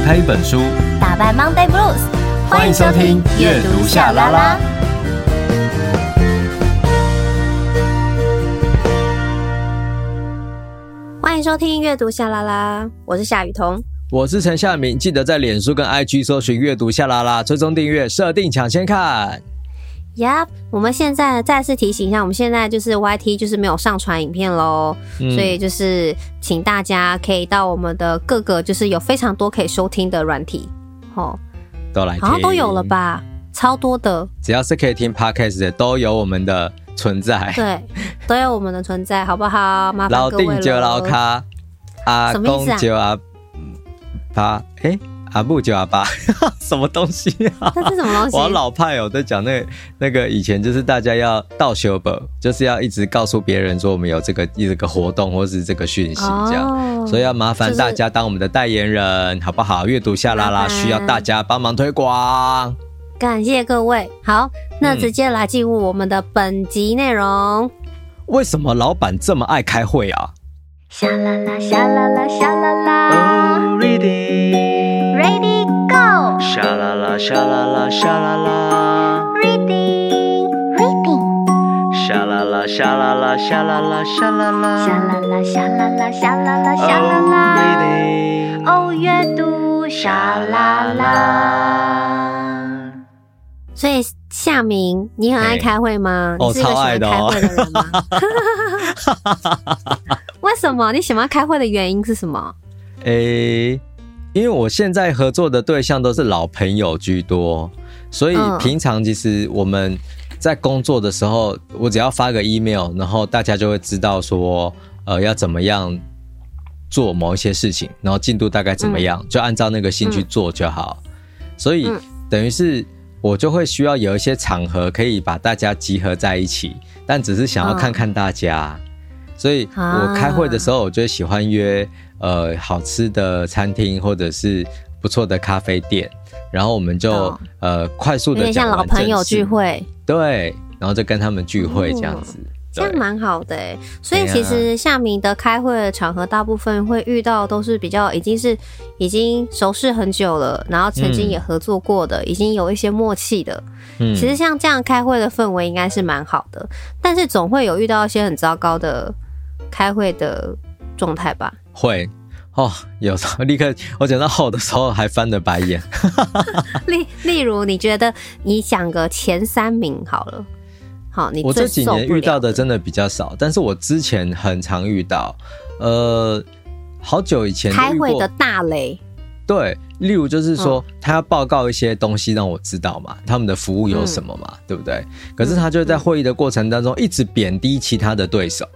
打开一本书，打败 Monday Blues。欢迎收听阅读夏拉拉。欢迎收听阅读夏拉拉，我是夏雨桐，我是陈夏明。记得在脸书跟 IG 搜寻阅读夏拉拉，追踪订阅，设定抢先看。呀，我们现在再次提醒一下，我们现在就是 YT 就是没有上传影片喽，嗯、所以就是请大家可以到我们的各个就是有非常多可以收听的软体，哦，都来，好像都有了吧，超多的，只要是可以听 Podcast 的都有我们的存在，对，都有我们的存在，好不好？麻烦各位了。老定就老卡，阿公就阿爸，哎。阿布就阿爸，什么东西啊？这是什么东西？我老派哦，在讲那個、那个以前就是大家要倒修本，就是要一直告诉别人说我们有这个一个活动或是这个讯息这样，哦、所以要麻烦大家当我们的代言人，就是、好不好？阅读夏拉拉需要大家帮忙推广，感谢各位。好，那直接来进入我们的本集内容。嗯、为什么老板这么爱开会啊？夏拉拉，夏拉拉，夏拉拉。啦啦，夏啦啦，夏啦啦。Reading, reading。沙啦啦，沙啦啦，沙啦啦，沙啦啦。沙啦啦，沙啦啦，沙啦啦，沙啦啦。Reading。哦，阅读沙啦啦。所以夏明，你很爱开会吗？哦，超爱的哦。为什么？你喜欢开会的原因是什么？诶。因为我现在合作的对象都是老朋友居多，所以平常其实我们在工作的时候，我只要发个 email，然后大家就会知道说，呃，要怎么样做某一些事情，然后进度大概怎么样，就按照那个心去做就好。所以等于是我就会需要有一些场合可以把大家集合在一起，但只是想要看看大家。所以我开会的时候，我就喜欢约呃好吃的餐厅或者是不错的咖啡店，然后我们就、哦、呃快速的，有点像老朋友聚会，对，然后就跟他们聚会这样子，哦、这样蛮好的哎。所以其实夏明的开会的场合，大部分会遇到都是比较已经是已经熟识很久了，然后曾经也合作过的，嗯、已经有一些默契的。嗯，其实像这样开会的氛围应该是蛮好的，但是总会有遇到一些很糟糕的。开会的状态吧，会哦，有时候 立刻我讲到后的时候还翻了白眼。例例如，你觉得你想个前三名好了，好，你我这几年遇到的真的比较少，但是我之前很常遇到，呃，好久以前开会的大雷，对，例如就是说他要报告一些东西让我知道嘛，他们的服务有什么嘛，嗯、对不对？可是他就在会议的过程当中一直贬低其他的对手。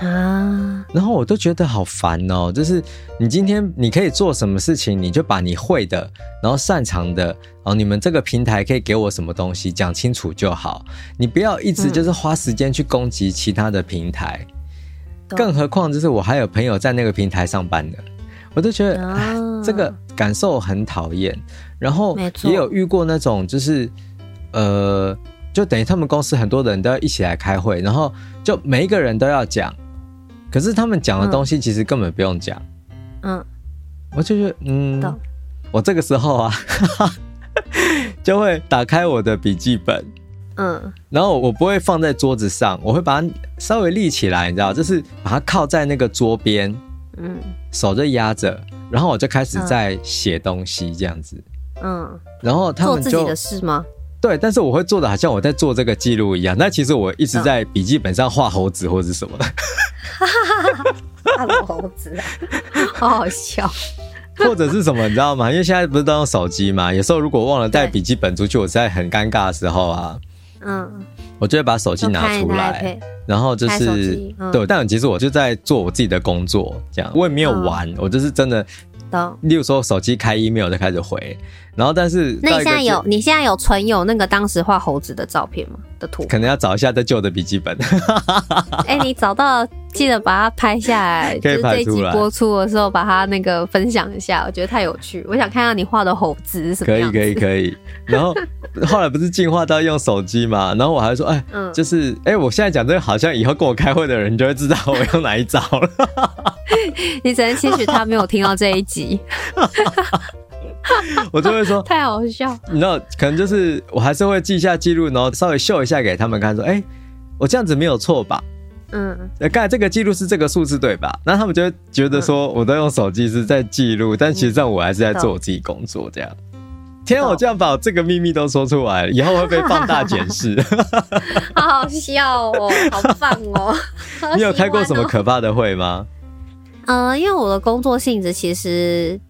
啊，然后我都觉得好烦哦。就是你今天你可以做什么事情，你就把你会的，然后擅长的，哦，你们这个平台可以给我什么东西，讲清楚就好。你不要一直就是花时间去攻击其他的平台。嗯、更何况就是我还有朋友在那个平台上班的，我都觉得、这个感受很讨厌。然后也有遇过那种就是呃，就等于他们公司很多人都要一起来开会，然后就每一个人都要讲。可是他们讲的东西其实根本不用讲，嗯，我就觉得，嗯，我这个时候啊，就会打开我的笔记本，嗯，然后我不会放在桌子上，我会把它稍微立起来，你知道，就是把它靠在那个桌边，嗯，手就压着，然后我就开始在写东西这样子，嗯，然后他们就做自己的事吗？对，但是我会做的好像我在做这个记录一样，那其实我一直在笔记本上画猴子或者是什么的。哈哈哈！画猴子，好好笑。或者是什么，你知道吗？因为现在不是都用手机嘛，有时候如果忘了带笔记本出去，我在很尴尬的时候啊，嗯，我就会把手机拿出来，然后就是、嗯、对，但其实我就在做我自己的工作，这样我也没有玩，嗯、我就是真的。例如说，手机开 email 就开始回，然后但是那你现在有你现在有存有那个当时画猴子的照片吗？的图可能要找一下在旧的笔记本。哎、欸，你找到记得把它拍下来，可以拍出来。就是这集播出的时候把它那个分享一下，我觉得太有趣。我想看看你画的猴子是什么样。可以可以可以。然后 后来不是进化到用手机嘛？然后我还说，哎、欸，嗯、就是哎、欸，我现在讲这个，好像以后跟我开会的人就会知道我用哪一招了。你只能期许他没有听到这一集。我就会说 太好笑。你知道，可能就是我还是会记一下记录，然后稍微秀一下给他们看，说：“哎、欸，我这样子没有错吧？”嗯，刚才这个记录是这个数字对吧？那他们就会觉得说，我都用手机是在记录，但其实上我还是在做我自己工作这样。天，我这样把我这个秘密都说出来了，以后会被放大检视。好好笑哦，好棒哦！你有开过什么可怕的会吗？嗯，因为我的工作性质其实。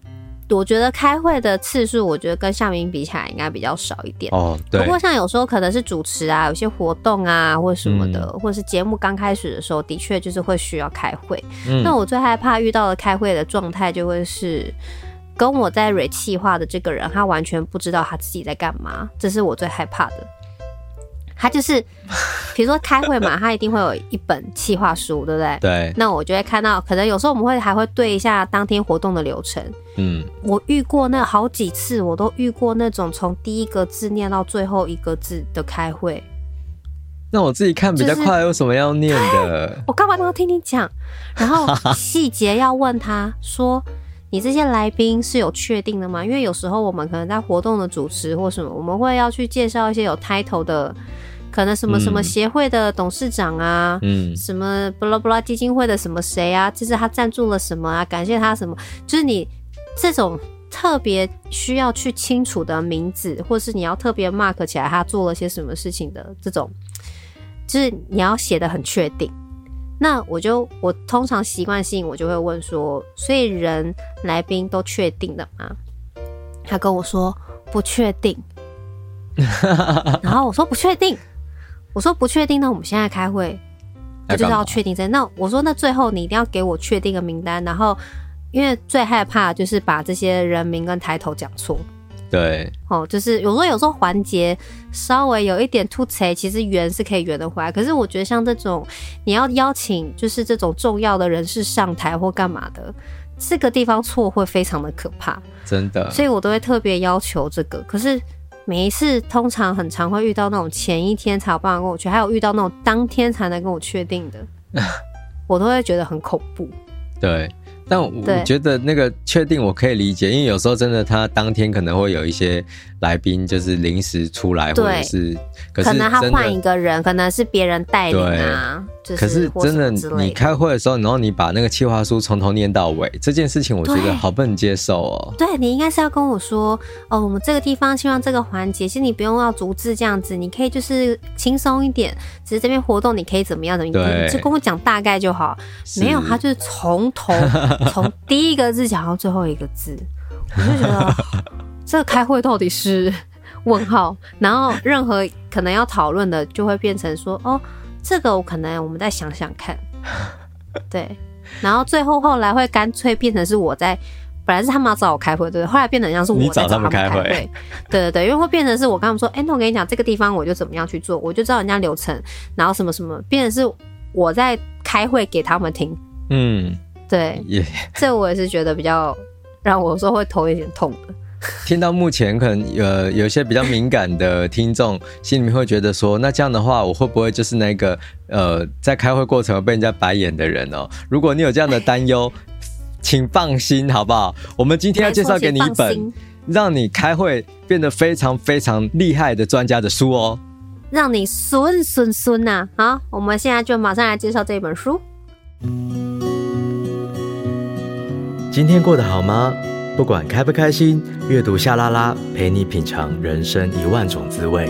我觉得开会的次数，我觉得跟夏明比起来应该比较少一点哦。对。不过像有时候可能是主持啊，有些活动啊，或什么的，嗯、或者是节目刚开始的时候，的确就是会需要开会。嗯。那我最害怕遇到的开会的状态，就会是跟我在蕊企划的这个人，他完全不知道他自己在干嘛，这是我最害怕的。他就是，比如说开会嘛，他一定会有一本企划书，对不对？对。那我就会看到，可能有时候我们会还会对一下当天活动的流程。嗯。我遇过那好几次，我都遇过那种从第一个字念到最后一个字的开会。那我自己看比较快，有什么要念的？就是、我干嘛都要听你讲？然后细节要问他说。你这些来宾是有确定的吗？因为有时候我们可能在活动的主持或什么，我们会要去介绍一些有 title 的，可能什么什么协会的董事长啊，嗯，什么巴拉巴拉基金会的什么谁啊，就是他赞助了什么啊，感谢他什么，就是你这种特别需要去清楚的名字，或是你要特别 mark 起来他做了些什么事情的这种，就是你要写的很确定。那我就我通常习惯性我就会问说，所以人来宾都确定的吗？他跟我说不确定，然后我说不确定，我说不确定，那我们现在开会，我就是要确定在那。我说那最后你一定要给我确定个名单，然后因为最害怕就是把这些人名跟抬头讲错。对，哦，就是有时候有时候环节稍微有一点突兀，其实圆是可以圆得回来。可是我觉得像这种你要邀请就是这种重要的人士上台或干嘛的，这个地方错会非常的可怕，真的。所以我都会特别要求这个。可是每一次通常很常会遇到那种前一天才有办法跟我去，还有遇到那种当天才能跟我确定的，我都会觉得很恐怖。对。但我觉得那个确定我可以理解，因为有时候真的他当天可能会有一些来宾就是临时出来，或者是可，是可能他换一个人，可能是别人带领啊。可是真的，你开会的时候，然后你把那个企划书从头念到尾，这件事情我觉得好不能接受哦。对，你应该是要跟我说哦，我们这个地方希望这个环节，其实你不用要逐字这样子，你可以就是轻松一点，只是这边活动你可以怎么样的，你就跟我讲大概就好。没有，他就是从头从第一个字讲到最后一个字，我就觉得 这个开会到底是问号，然后任何可能要讨论的就会变成说哦。这个我可能我们再想想看，对，然后最后后来会干脆变成是我在，本来是他们要找我开会，对，后来变成像是我在找他们开会，对对对，因为会变成是我跟他们说，哎，那我跟你讲这个地方我就怎么样去做，我就知道人家流程，然后什么什么，变成是我在开会给他们听，嗯，对，yeah. 这我也是觉得比较让我说会头有点痛的。听到目前可能呃有一些比较敏感的听众，心里面会觉得说，那这样的话，我会不会就是那个呃在开会过程被人家白眼的人哦？如果你有这样的担忧，请放心，好不好？我们今天要介绍给你一本让你开会变得非常非常厉害的专家的书哦，让你顺顺顺呐！好，我们现在就马上来介绍这本书。今天过得好吗？不管开不开心，阅读夏拉拉陪你品尝人生一万种滋味。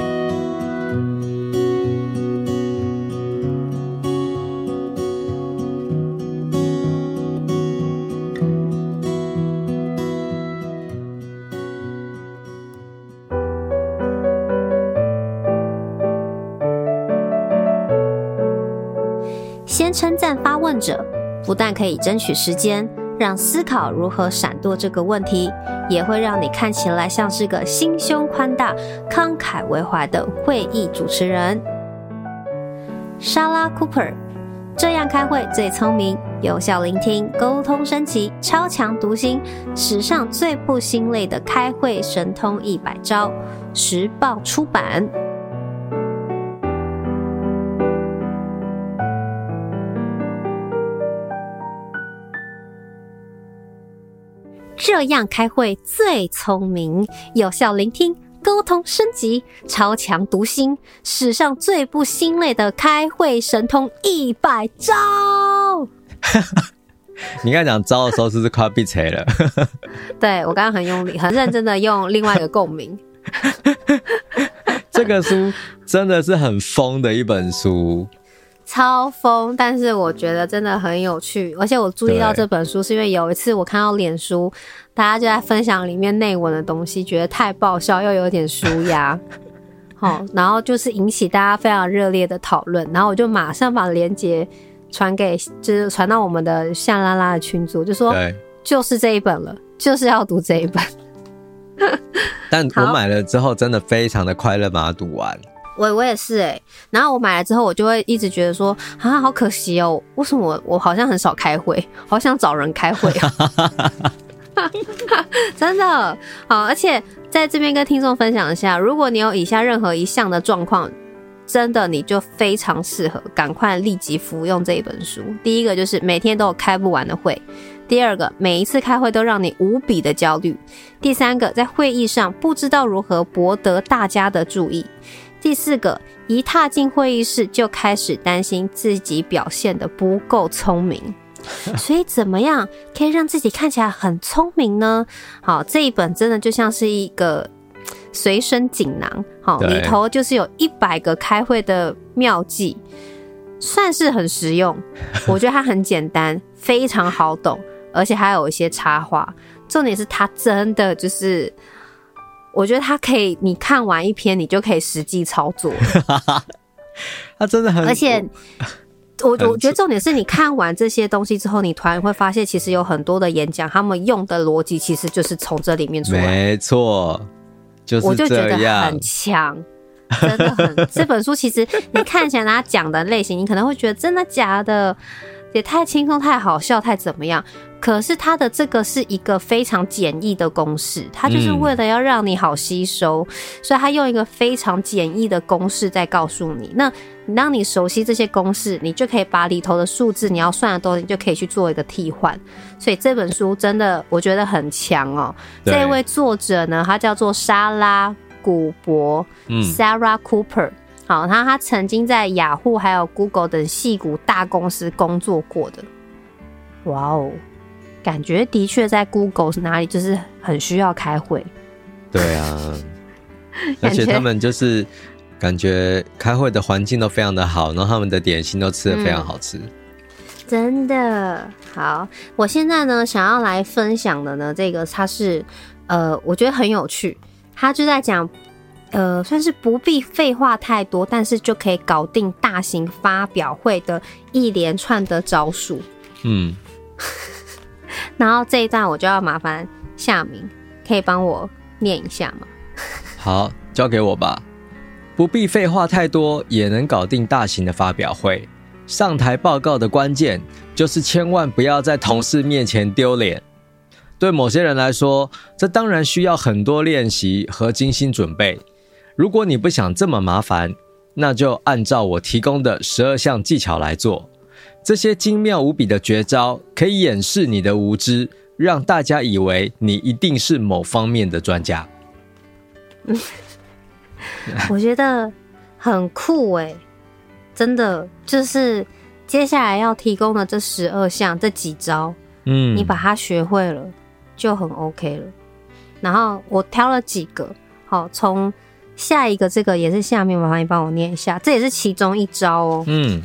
先称赞发问者，不但可以争取时间。让思考如何闪躲这个问题，也会让你看起来像是个心胸宽大、慷慨为怀的会议主持人。莎拉·库珀，这样开会最聪明，有效聆听，沟通升级，超强读心，史上最不心累的开会神通一百招。时报出版。这样开会最聪明，有效聆听，沟通升级，超强读心，史上最不心累的开会神通一百招。你刚才讲招的时候，是不是快要闭嘴了？对，我刚刚很用力、很认真的用另外一个共鸣。这个书真的是很疯的一本书。超疯，但是我觉得真的很有趣，而且我注意到这本书是因为有一次我看到脸书，大家就在分享里面内文的东西，觉得太爆笑又有点舒压，好，然后就是引起大家非常热烈的讨论，然后我就马上把链接传给，就是传到我们的夏拉拉的群组，就说就是这一本了，就是要读这一本。但我买了之后，真的非常的快乐，把它读完。我我也是哎、然后我买了之后，我就会一直觉得说啊，好可惜哦，为什么我我好像很少开会，好想找人开会啊，真的好，而且在这边跟听众分享一下，如果你有以下任何一项的状况，真的你就非常适合赶快立即服用这一本书。第一个就是每天都有开不完的会，第二个每一次开会都让你无比的焦虑，第三个在会议上不知道如何博得大家的注意。第四个，一踏进会议室就开始担心自己表现的不够聪明，所以怎么样可以让自己看起来很聪明呢？好，这一本真的就像是一个随身锦囊，好，里头就是有一百个开会的妙计，算是很实用。我觉得它很简单，非常好懂，而且还有一些插画。重点是它真的就是。我觉得它可以，你看完一篇，你就可以实际操作。他真的很，而且我我觉得重点是你看完这些东西之后，你突然会发现，其实有很多的演讲，他们用的逻辑其实就是从这里面出来。没错，就是。我就觉得很强，真的很。这本书其实你看起来他讲的类型，你可能会觉得真的假的，也太轻松、太好笑、太怎么样。可是它的这个是一个非常简易的公式，它就是为了要让你好吸收，嗯、所以它用一个非常简易的公式在告诉你。那你当你熟悉这些公式，你就可以把里头的数字你要算的东西，你就可以去做一个替换。所以这本书真的我觉得很强哦。这位作者呢，他叫做莎拉古博，嗯，Sarah Cooper。好，他他曾经在雅虎还有 Google 等矽谷大公司工作过的。哇哦！感觉的确在 Google 是哪里，就是很需要开会。对啊，而且他们就是感觉开会的环境都非常的好，然后他们的点心都吃的非常好吃。嗯，真的好，我现在呢想要来分享的呢，这个它是呃，我觉得很有趣，他就在讲呃，算是不必废话太多，但是就可以搞定大型发表会的一连串的招数。嗯。然后这一段我就要麻烦夏明，可以帮我念一下吗？好，交给我吧。不必废话太多，也能搞定大型的发表会。上台报告的关键就是千万不要在同事面前丢脸。对某些人来说，这当然需要很多练习和精心准备。如果你不想这么麻烦，那就按照我提供的十二项技巧来做。这些精妙无比的绝招可以掩饰你的无知，让大家以为你一定是某方面的专家。我觉得很酷诶，真的就是接下来要提供的这十二项这几招，嗯，你把它学会了就很 OK 了。然后我挑了几个，好，从下一个这个也是下面，麻烦你帮我念一下，这也是其中一招哦，嗯。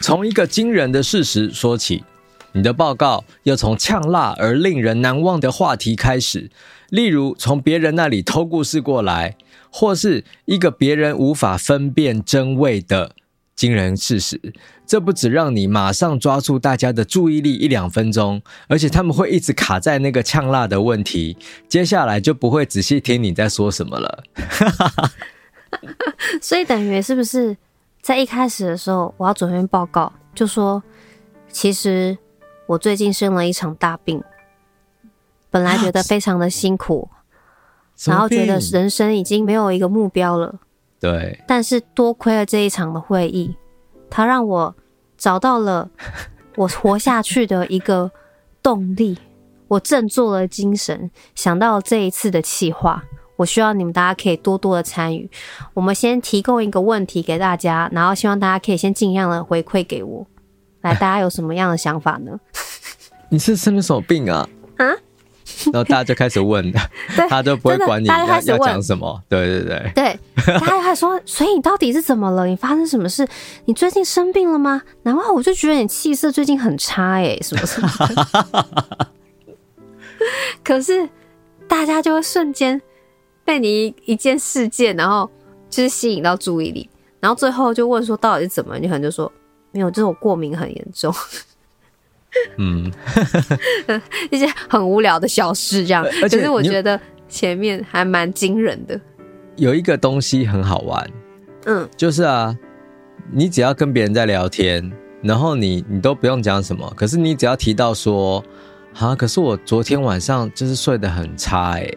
从一个惊人的事实说起，你的报告要从呛辣而令人难忘的话题开始，例如从别人那里偷故事过来，或是一个别人无法分辨真伪的惊人事实。这不只让你马上抓住大家的注意力一两分钟，而且他们会一直卡在那个呛辣的问题，接下来就不会仔细听你在说什么了。所以等于是不是？在一开始的时候，我要准备报告，就说其实我最近生了一场大病，本来觉得非常的辛苦，然后觉得人生已经没有一个目标了。对，但是多亏了这一场的会议，它让我找到了我活下去的一个动力。我振作了精神，想到了这一次的企划，我希望你们大家可以多多的参与。我们先提供一个问题给大家，然后希望大家可以先尽量的回馈给我。来，大家有什么样的想法呢？你是生了什么病啊？啊？然后大家就开始问，他就不会管你要要讲什么。对对对，对，大家还说，所以你到底是怎么了？你发生什么事？你最近生病了吗？然后我就觉得你气色最近很差，哎，什么什么的。可是大家就会瞬间被你一件事件，然后就是吸引到注意力，然后最后就问说到底是怎么？你可能就说没有，就是我过敏很严重。嗯，一些很无聊的小事这样，可是我觉得前面还蛮惊人的。有一个东西很好玩，嗯，就是啊，你只要跟别人在聊天，然后你你都不用讲什么，可是你只要提到说，啊，可是我昨天晚上就是睡得很差哎，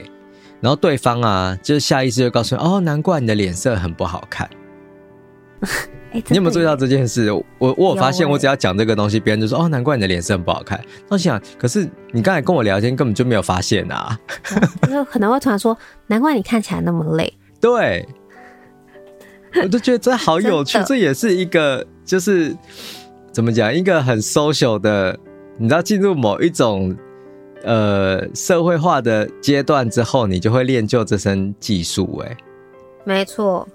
然后对方啊，就是下意识就告诉你，哦，难怪你的脸色很不好看。欸、你有没有注意到这件事？我我有发现，我只要讲这个东西，别、欸、人就说：“哦，难怪你的脸色很不好看。”我想，可是你刚才跟我聊天，根本就没有发现啊。就、嗯、可能会突然说：“ 难怪你看起来那么累。”对，我就觉得这好有趣。这也是一个，就是怎么讲，一个很 social 的，你知道，进入某一种呃社会化的阶段之后，你就会练就这身技术。哎，没错。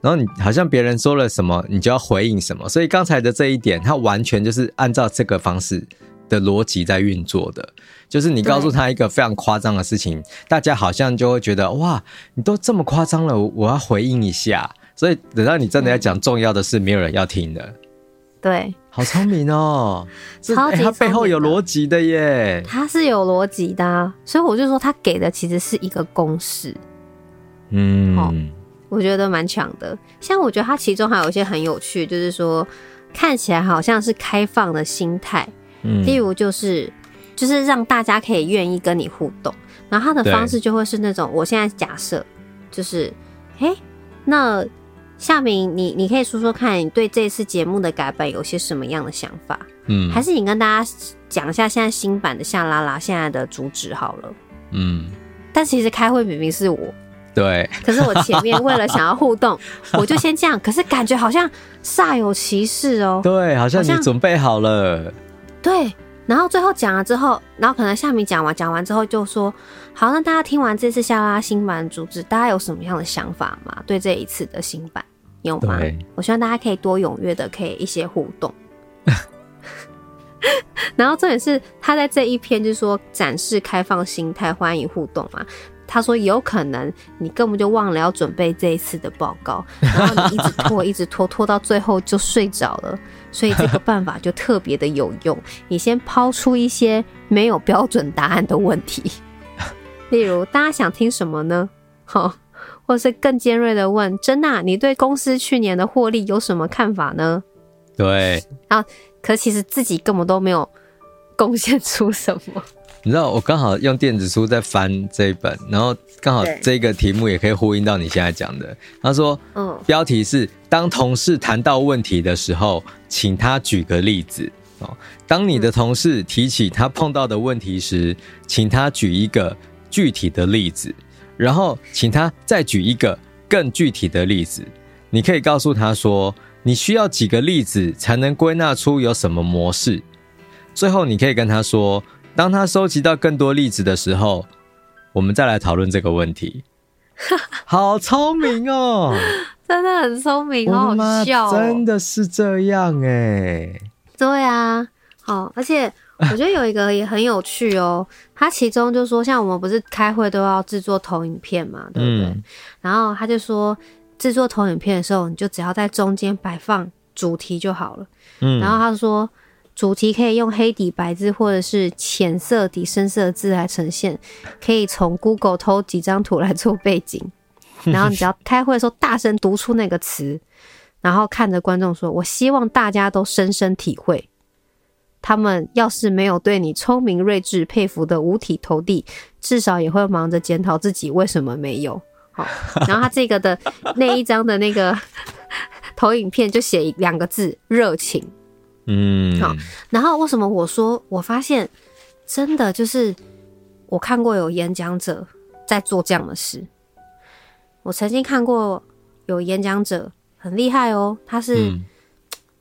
然后你好像别人说了什么，你就要回应什么。所以刚才的这一点，它完全就是按照这个方式的逻辑在运作的。就是你告诉他一个非常夸张的事情，大家好像就会觉得哇，你都这么夸张了，我要回应一下。所以等到你真的要讲重要的事，没有人要听的。对，好聪明哦，超级他背后有逻辑的耶，他是有逻辑的啊。所以我就说，他给的其实是一个公式。嗯。哦我觉得蛮强的，像我觉得他其中还有一些很有趣，就是说看起来好像是开放的心态，嗯，例如就是就是让大家可以愿意跟你互动，然后他的方式就会是那种，我现在假设就是，哎，那夏明你你可以说说看你对这次节目的改版有些什么样的想法，嗯，还是你跟大家讲一下现在新版的夏拉拉现在的主旨好了，嗯，但其实开会明明是我。对，可是我前面为了想要互动，我就先这样。可是感觉好像煞有其事哦。对，好像你准备好了。对，然后最后讲了之后，然后可能夏米讲完，讲完之后就说：“好，那大家听完这次夏拉新版的主旨，大家有什么样的想法吗？对这一次的新版有吗？我希望大家可以多踊跃的，可以一些互动。然后重点是他在这一篇就是说展示开放心态，欢迎互动嘛。他说：“有可能你根本就忘了要准备这一次的报告，然后你一直拖，一直拖，拖到最后就睡着了。所以这个办法就特别的有用。你先抛出一些没有标准答案的问题，例如大家想听什么呢？好，或是更尖锐的问：珍娜，你对公司去年的获利有什么看法呢？对，啊，可其实自己根本都没有贡献出什么。”你知道我刚好用电子书在翻这一本，然后刚好这个题目也可以呼应到你现在讲的。他说，嗯，标题是当同事谈到问题的时候，请他举个例子哦。当你的同事提起他碰到的问题时，请他举一个具体的例子，然后请他再举一个更具体的例子。你可以告诉他说，你需要几个例子才能归纳出有什么模式。最后，你可以跟他说。当他收集到更多例子的时候，我们再来讨论这个问题。好聪明哦，真的很聪明，好好笑哦，真的是这样哎。对啊，好，而且我觉得有一个也很有趣哦。他其中就说，像我们不是开会都要制作投影片嘛，对不对？嗯。然后他就说，制作投影片的时候，你就只要在中间摆放主题就好了。嗯。然后他说。主题可以用黑底白字或者是浅色底深色字来呈现，可以从 Google 偷几张图来做背景，然后你只要开会的时候大声读出那个词，然后看着观众说：“我希望大家都深深体会，他们要是没有对你聪明睿智佩服的五体投地，至少也会忙着检讨自己为什么没有。”好，然后他这个的那一张的那个 投影片就写两个字：热情。嗯，好。然后为什么我说我发现真的就是我看过有演讲者在做这样的事。我曾经看过有演讲者很厉害哦，他是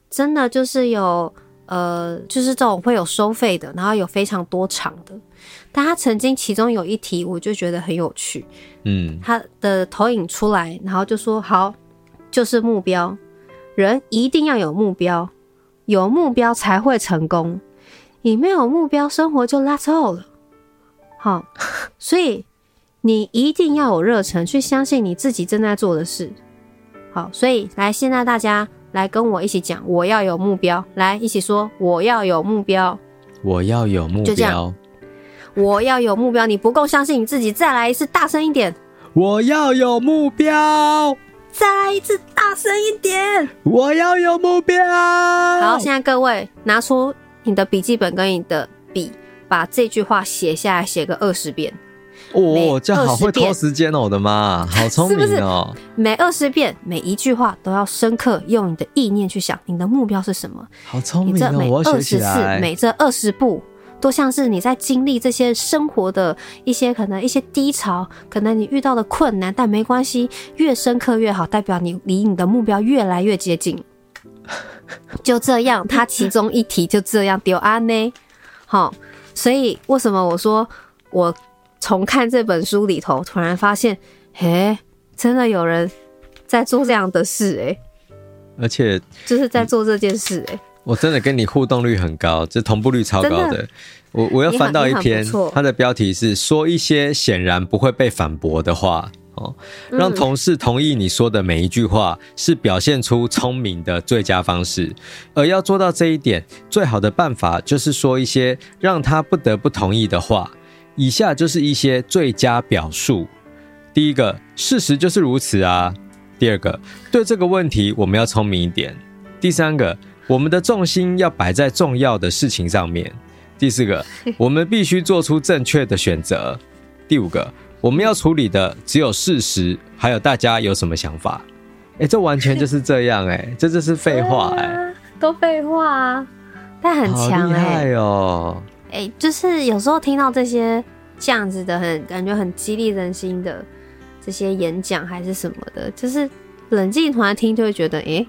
真的就是有呃，就是这种会有收费的，然后有非常多场的。但他曾经其中有一题，我就觉得很有趣。嗯，他的投影出来，然后就说：“好，就是目标，人一定要有目标，有目标才会成功。你没有目标，生活就拉臭了。好，所以。”你一定要有热忱，去相信你自己正在做的事。好，所以来，现在大家来跟我一起讲，我要有目标。来，一起说，我要有目标。我要有目标。就这样，我要有目标。你不够相信你自己，再来一次，大声一点。我要有目标。再来一次，大声一点。我要有目标。好，现在各位拿出你的笔记本跟你的笔，把这句话写下来，写个二十遍。哦，这样好会拖时间哦！我的妈，好聪明哦！是是每二十遍，每一句话都要深刻用你的意念去想，你的目标是什么？好聪明哦！每二十次，每这二十步，都像是你在经历这些生活的一些可能一些低潮，可能你遇到的困难，但没关系，越深刻越好，代表你离你的目标越来越接近。就这样，他其中一题就这样丢安呢。好，所以为什么我说我？从看这本书里头，突然发现，嘿，真的有人在做这样的事哎，而且就是在做这件事哎，我真的跟你互动率很高，这同步率超高的。的我我要翻到一篇，它的标题是说一些显然不会被反驳的话哦，让同事同意你说的每一句话，是表现出聪明的最佳方式。而要做到这一点，最好的办法就是说一些让他不得不同意的话。以下就是一些最佳表述：第一个，事实就是如此啊；第二个，对这个问题我们要聪明一点；第三个，我们的重心要摆在重要的事情上面；第四个，我们必须做出正确的选择；第五个，我们要处理的只有事实，还有大家有什么想法？哎、欸，这完全就是这样哎、欸，这就是废话哎、欸，都废话啊，但很强哎、欸、哦。哎、欸，就是有时候听到这些这样子的很，很感觉很激励人心的这些演讲还是什么的，就是冷静突然听就会觉得，哎、欸，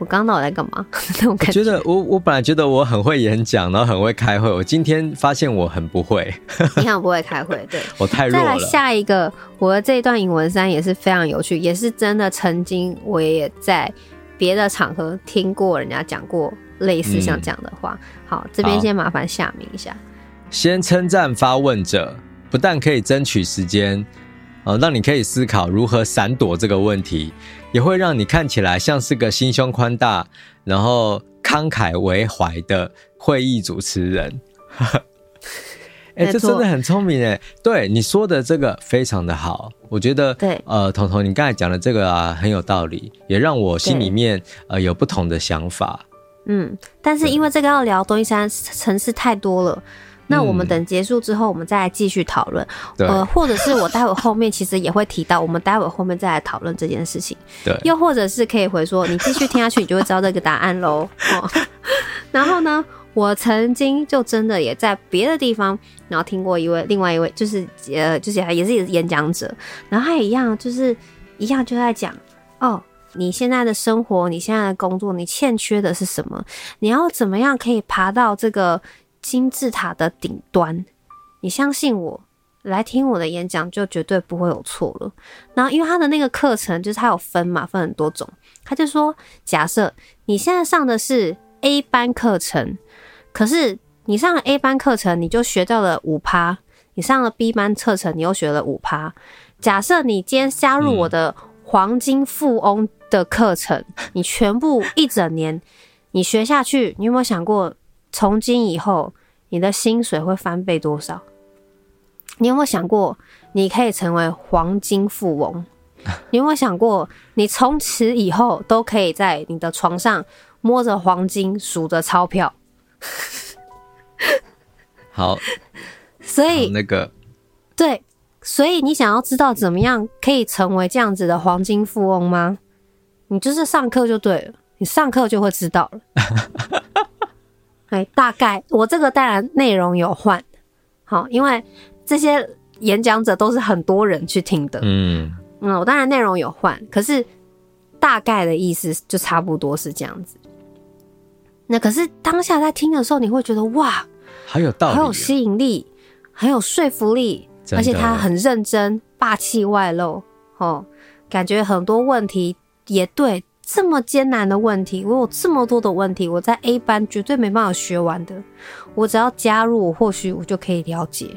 我刚刚到我在干嘛？那种感觉。我觉得我我本来觉得我很会演讲，然后很会开会，我今天发现我很不会。你很不会开会，对，我太弱了。再来下一个，我的这一段引文三也是非常有趣，也是真的，曾经我也在别的场合听过人家讲过。类似像这样的话，嗯、好，这边先麻烦夏明一下。先称赞发问者，不但可以争取时间，呃，让你可以思考如何闪躲这个问题，也会让你看起来像是个心胸宽大，然后慷慨为怀的会议主持人。哎、欸，这真的很聪明哎！对你说的这个非常的好，我觉得对，呃，彤彤，你刚才讲的这个啊很有道理，也让我心里面呃有不同的想法。嗯，但是因为这个要聊东西山层次太多了，那我们等结束之后，我们再来继续讨论。呃，或者是我待会后面其实也会提到，我们待会后面再来讨论这件事情。对，又或者是可以回说，你继续听下去，你就会知道这个答案喽。哦，然后呢，我曾经就真的也在别的地方，然后听过一位另外一位，就是呃，就是也是演讲者，然后他也一样，就是一样就在讲哦。你现在的生活，你现在的工作，你欠缺的是什么？你要怎么样可以爬到这个金字塔的顶端？你相信我，来听我的演讲就绝对不会有错了。然后，因为他的那个课程就是他有分嘛，分很多种。他就说，假设你现在上的是 A 班课程，可是你上了 A 班课程，你就学到了五趴；你上了 B 班课程，你又学了五趴。假设你今天加入我的黄金富翁。的课程，你全部一整年，你学下去，你有没有想过，从今以后你的薪水会翻倍多少？你有没有想过，你可以成为黄金富翁？你有没有想过，你从此以后都可以在你的床上摸着黄金，数着钞票？好，所以那个对，所以你想要知道怎么样可以成为这样子的黄金富翁吗？你就是上课就对了，你上课就会知道了。哎，大概我这个当然内容有换，好，因为这些演讲者都是很多人去听的。嗯嗯，我当然内容有换，可是大概的意思就差不多是这样子。那可是当下在听的时候，你会觉得哇，很有道理，很有吸引力，很有说服力，而且他很认真，霸气外露，哦，感觉很多问题也对。这么艰难的问题，我有这么多的问题，我在 A 班绝对没办法学完的。我只要加入，或许我就可以了解。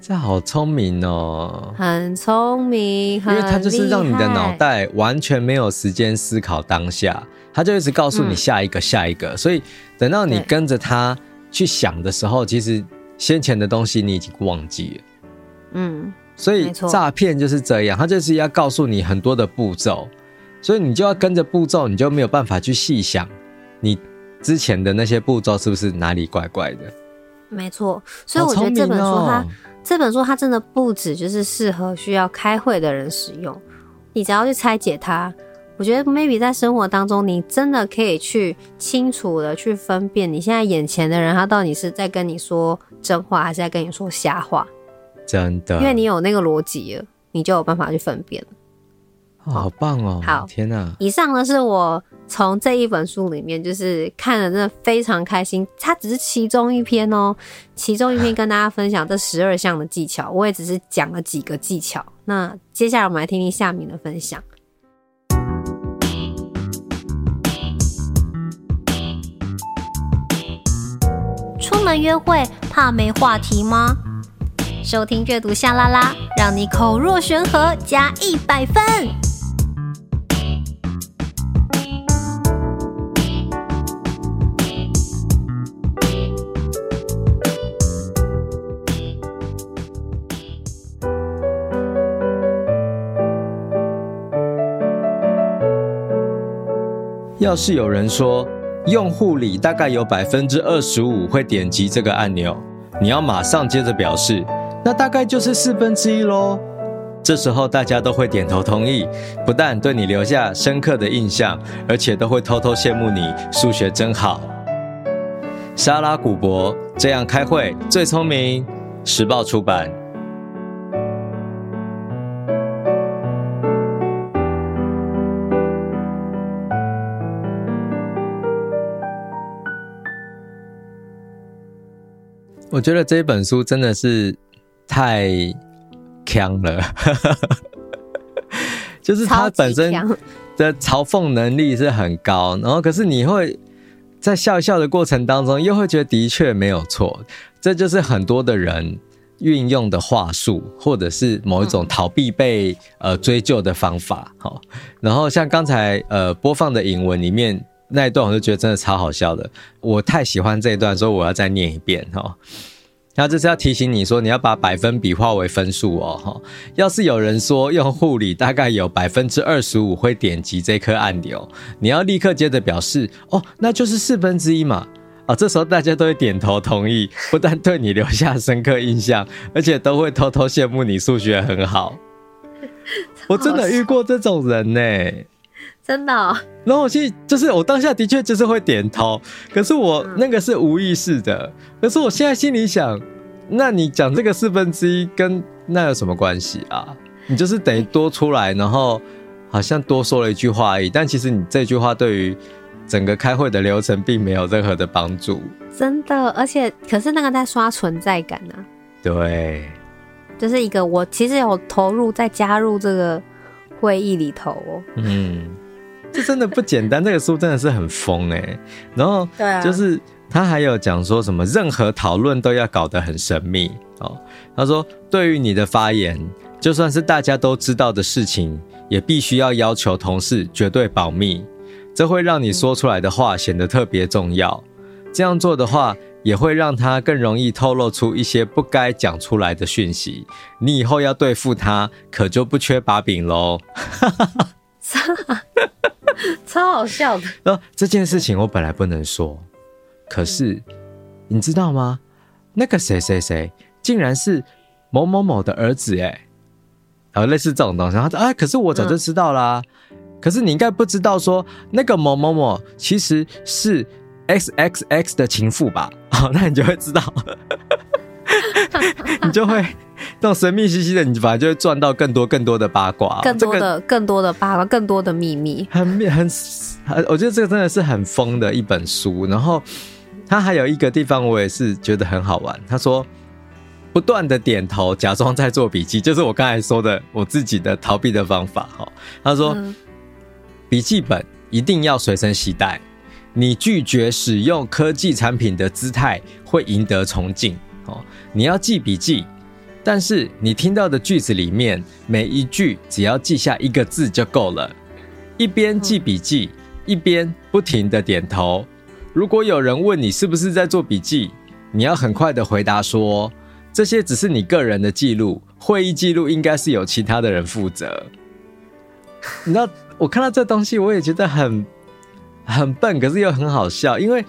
这好聪明哦，很聪明，因为它就是让你的脑袋完全没有时间思考当下，它就一直告诉你下一个、嗯、下一个。所以等到你跟着他去想的时候，其实先前的东西你已经忘记了。嗯，所以诈骗就是这样，他就是要告诉你很多的步骤。所以你就要跟着步骤，你就没有办法去细想，你之前的那些步骤是不是哪里怪怪的？没错，所以我觉得这本书它、哦、这本书它真的不止就是适合需要开会的人使用，你只要去拆解它，我觉得 maybe 在生活当中你真的可以去清楚的去分辨你现在眼前的人他到底是在跟你说真话还是在跟你说瞎话，真的，因为你有那个逻辑了，你就有办法去分辨。哦、好棒哦！好，天哪！以上呢是我从这一本书里面就是看了，真的非常开心。它只是其中一篇哦，其中一篇跟大家分享这十二项的技巧，我也只是讲了几个技巧。那接下来我们来听听夏民的分享。出门约会怕没话题吗？收听阅读夏 LaLa，让你口若悬河加一百分。要是有人说，用户里大概有百分之二十五会点击这个按钮，你要马上接着表示，那大概就是四分之一喽。这时候大家都会点头同意，不但对你留下深刻的印象，而且都会偷偷羡慕你数学真好。莎拉·古柏这样开会最聪明，时报出版。我觉得这本书真的是太强了，就是它本身的嘲讽能力是很高，然后可是你会在笑笑的过程当中，又会觉得的确没有错，这就是很多的人运用的话术，或者是某一种逃避被呃追究的方法。好，然后像刚才呃播放的引文里面。那一段我就觉得真的超好笑的，我太喜欢这一段，所以我要再念一遍哈。那这是要提醒你说，你要把百分比化为分数哦哈。要是有人说用护理大概有百分之二十五会点击这颗按钮，你要立刻接着表示哦，那就是四分之一嘛。啊，这时候大家都会点头同意，不但对你留下深刻印象，而且都会偷偷羡慕你数学很好。我真的遇过这种人呢。真的、哦，然后我其实就是我当下的确就是会点头，可是我那个是无意识的。嗯、可是我现在心里想，那你讲这个四分之一跟那有什么关系啊？你就是等于多出来，然后好像多说了一句话而已。但其实你这句话对于整个开会的流程并没有任何的帮助。真的，而且可是那个在刷存在感呢、啊。对，就是一个我其实有投入在加入这个会议里头哦。嗯。这真的不简单，这个书真的是很疯哎。然后，对啊，就是他还有讲说什么，任何讨论都要搞得很神秘哦。他说，对于你的发言，就算是大家都知道的事情，也必须要要求同事绝对保密。这会让你说出来的话显得特别重要。这样做的话，也会让他更容易透露出一些不该讲出来的讯息。你以后要对付他，可就不缺把柄喽。超好笑的。呃，这件事情我本来不能说，可是你知道吗？那个谁谁谁竟然是某某某的儿子哎，然后类似这种东西。他说啊，可是我早就知道啦。可是你应该不知道说那个某某某其实是 X X X 的情妇吧？好，那你就会知道，你就会 那种神秘兮兮的，你反而就会赚到更多更多的八卦，更多的、这个、更多的八卦，更多的秘密，很很很，我觉得这个真的是很疯的一本书。然后他还有一个地方，我也是觉得很好玩。他说，不断的点头，假装在做笔记，就是我刚才说的我自己的逃避的方法。哈，他说，嗯、笔记本一定要随身携带。你拒绝使用科技产品的姿态会赢得崇敬哦。你要记笔记，但是你听到的句子里面每一句只要记下一个字就够了。一边记笔记，一边不停的点头。如果有人问你是不是在做笔记，你要很快的回答说：这些只是你个人的记录，会议记录应该是由其他的人负责。你知道，我看到这东西，我也觉得很。很笨，可是又很好笑，因为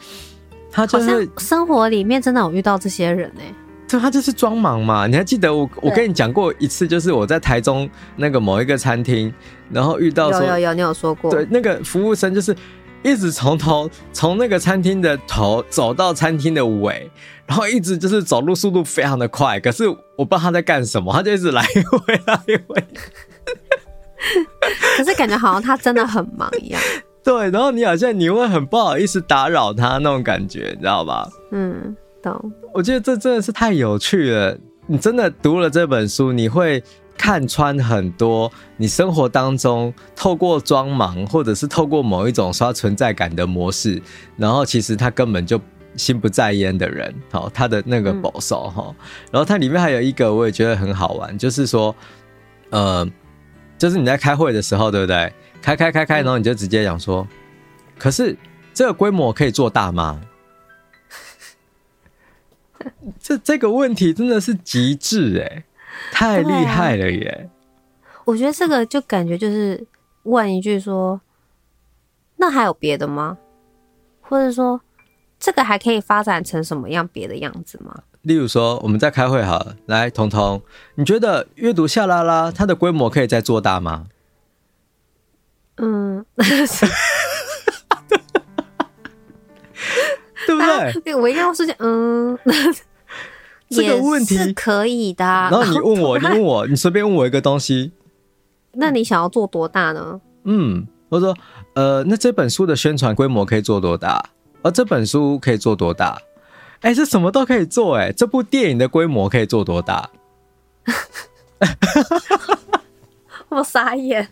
他就是生活里面真的有遇到这些人呢、欸。对，他就是装忙嘛。你还记得我我跟你讲过一次，就是我在台中那个某一个餐厅，然后遇到说有有有，你有说过。对，那个服务生就是一直从头从那个餐厅的头走到餐厅的尾，然后一直就是走路速度非常的快，可是我不知道他在干什么，他就一直来回来回。可是感觉好像他真的很忙一样。对，然后你好像你会很不好意思打扰他那种感觉，你知道吧？嗯，懂。我觉得这真的是太有趣了。你真的读了这本书，你会看穿很多你生活当中透过装忙，或者是透过某一种刷存在感的模式，然后其实他根本就心不在焉的人。好，他的那个保守哈。然后它里面还有一个我也觉得很好玩，就是说，呃，就是你在开会的时候，对不对？开开开开，然后你就直接讲说，可是这个规模可以做大吗？这这个问题真的是极致哎，太厉害了耶！我觉得这个就感觉就是问一句说，那还有别的吗？或者说这个还可以发展成什么样别的样子吗？例如说我们在开会好了，来，彤彤，你觉得阅读夏拉拉它的规模可以再做大吗？嗯，对不对？我一定要说，嗯，这个问题是可以的。然后你问我，你问我，你随便问我一个东西，那你想要做多大呢？嗯，我说，呃，那这本书的宣传规模可以做多大？而这本书可以做多大？哎，这什么都可以做，哎，这部电影的规模可以做多大？我傻眼。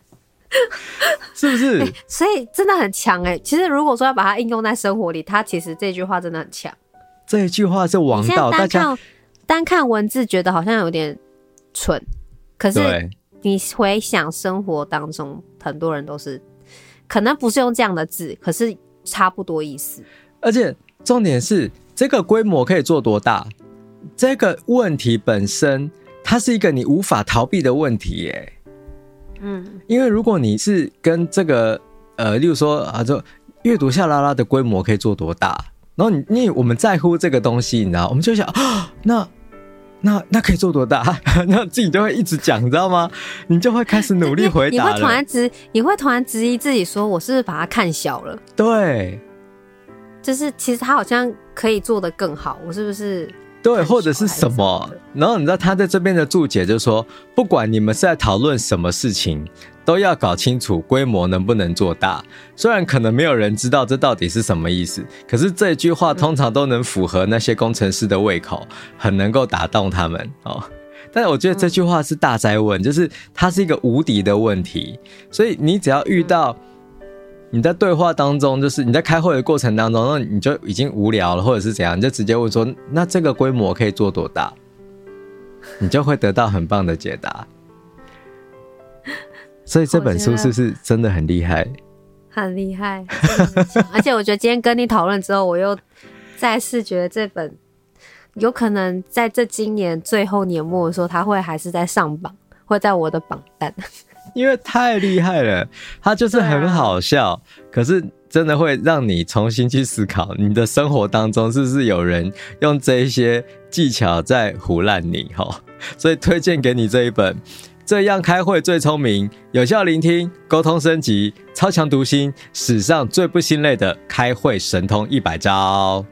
是不是？欸，所以真的很强哎。其实如果说要把它应用在生活里，它其实这句话真的很强。这一句话是王道，大家单看文字觉得好像有点蠢，可是你回想生活当中，很多人都是可能不是用这样的字，可是差不多意思。而且重点是，这个规模可以做多大？这个问题本身，它是一个你无法逃避的问题耶。嗯，因为如果你是跟这个呃，例如说啊，就阅读下拉拉的规模可以做多大，然后你你我们在乎这个东西，你知道，我们就想啊，那那那可以做多大？那自己就会一直讲，你知道吗？你就会开始努力回答。你会突然质，你会突然质疑自己，说我是不是把它看小了？对，就是其实他好像可以做得更好，我是不是？对，或者是什么？然后你知道他在这边的注解就是说，不管你们是在讨论什么事情，都要搞清楚规模能不能做大。虽然可能没有人知道这到底是什么意思，可是这句话通常都能符合那些工程师的胃口，很能够打动他们哦。但是我觉得这句话是大哉问，就是它是一个无敌的问题，所以你只要遇到。你在对话当中，就是你在开会的过程当中，那你就已经无聊了，或者是怎样，你就直接问说：“那这个规模可以做多大？”你就会得到很棒的解答。所以这本书是不是真的很厉害？很厉害，而且我觉得今天跟你讨论之后，我又再次觉得这本有可能在这今年最后年末的时候，它会还是在上榜，会在我的榜单。因为太厉害了，他就是很好笑，啊，可是真的会让你重新去思考，你的生活当中是不是有人用这一些技巧在胡烂你哈？所以推荐给你这一本《这样开会最聪明，有效聆听，沟通升级，超强读心，史上最不心累的开会神通一百招》。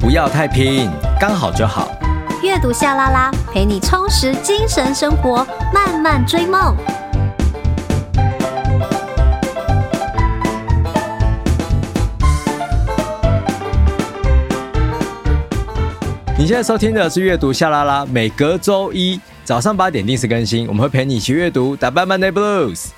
不要太拼，刚好就好。阅读夏拉拉，陪你充实精神生活，慢慢追梦。你现在收听的是阅读夏拉拉，每隔周一早上八点定时更新，我们会陪你一起阅读，打败 Monday Blues。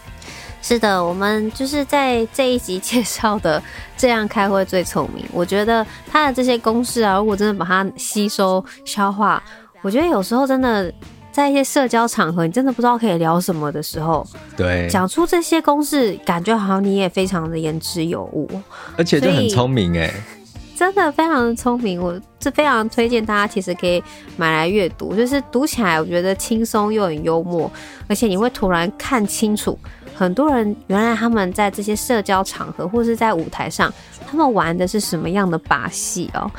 是的，我们就是在这一集介绍的这样开会最聪明。我觉得他的这些公式啊，如果真的把它吸收消化，我觉得有时候真的在一些社交场合，你真的不知道可以聊什么的时候，对，讲出这些公式，感觉好像你也非常的言之有物，而且就很聪明哎。真的非常的聪明，我是非常推荐大家，其实可以买来阅读，就是读起来我觉得轻松又很幽默，而且你会突然看清楚很多人原来他们在这些社交场合或是在舞台上，他们玩的是什么样的把戏哦。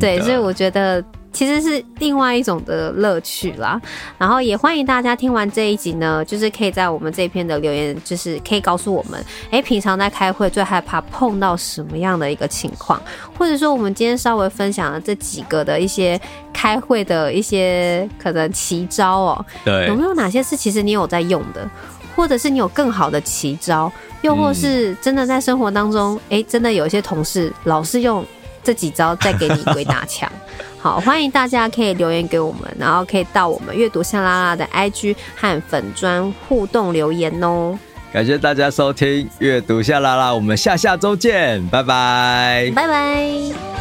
对，所以我觉得。其实是另外一种的乐趣啦，然后也欢迎大家听完这一集呢，就是可以在我们这篇的留言，就是可以告诉我们，哎，平常在开会最害怕碰到什么样的一个情况，或者说我们今天稍微分享了这几个的一些开会的一些可能奇招哦，对，有没有哪些是其实你有在用的，或者是你有更好的奇招，又或是真的在生活当中，哎，真的有一些同事老是用这几招在给你鬼打墙。好，欢迎大家可以留言给我们，然后可以到我们阅读夏拉拉的 IG 和粉砖互动留言哦。感谢大家收听阅读夏拉拉，我们下下周见，拜拜，拜拜。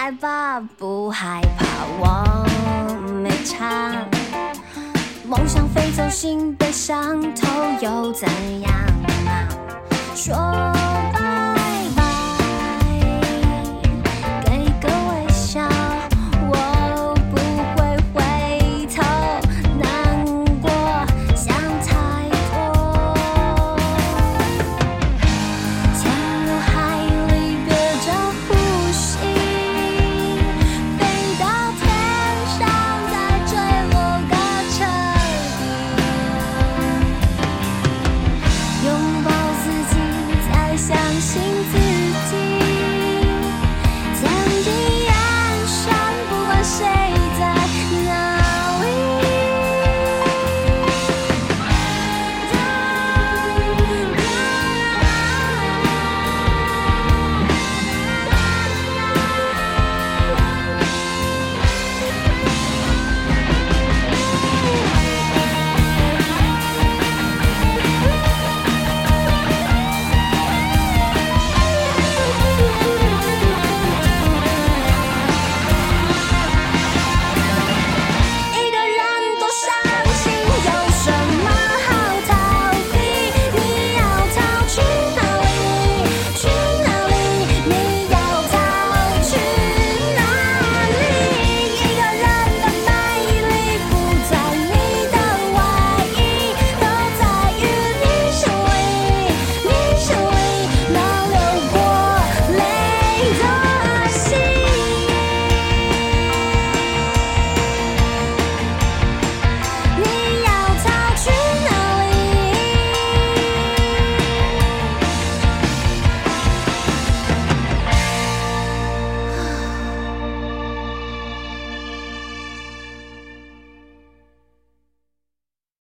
来吧，不害怕，我没差。梦想飞走，心被伤透，又怎样啊？说。